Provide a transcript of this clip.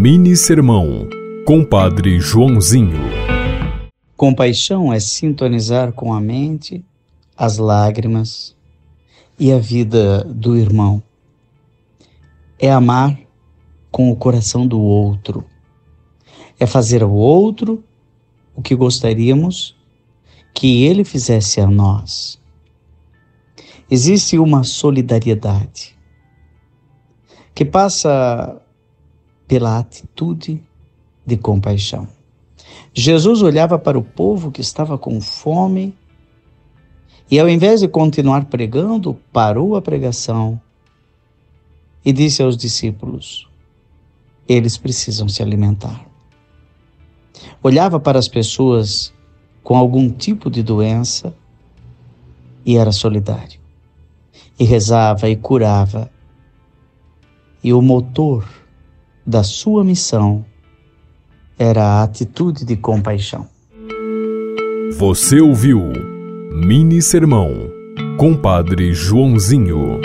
Mini Sermão, Compadre Joãozinho. Compaixão é sintonizar com a mente, as lágrimas e a vida do irmão. É amar com o coração do outro. É fazer ao outro o que gostaríamos que ele fizesse a nós. Existe uma solidariedade que passa pela atitude de compaixão. Jesus olhava para o povo que estava com fome e, ao invés de continuar pregando, parou a pregação e disse aos discípulos: eles precisam se alimentar. Olhava para as pessoas com algum tipo de doença e era solidário. E rezava e curava. E o motor da sua missão era a atitude de compaixão. Você ouviu Mini Sermão, Compadre Joãozinho.